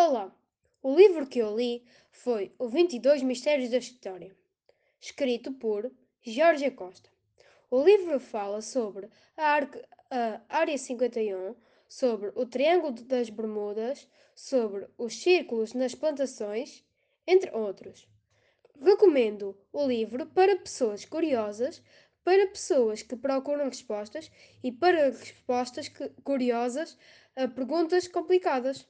Olá! O livro que eu li foi O 22 Mistérios da História, escrito por Jorge Costa. O livro fala sobre a, a Área 51, sobre o Triângulo das Bermudas, sobre os círculos nas plantações, entre outros. Recomendo o livro para pessoas curiosas, para pessoas que procuram respostas e para respostas que, curiosas a perguntas complicadas.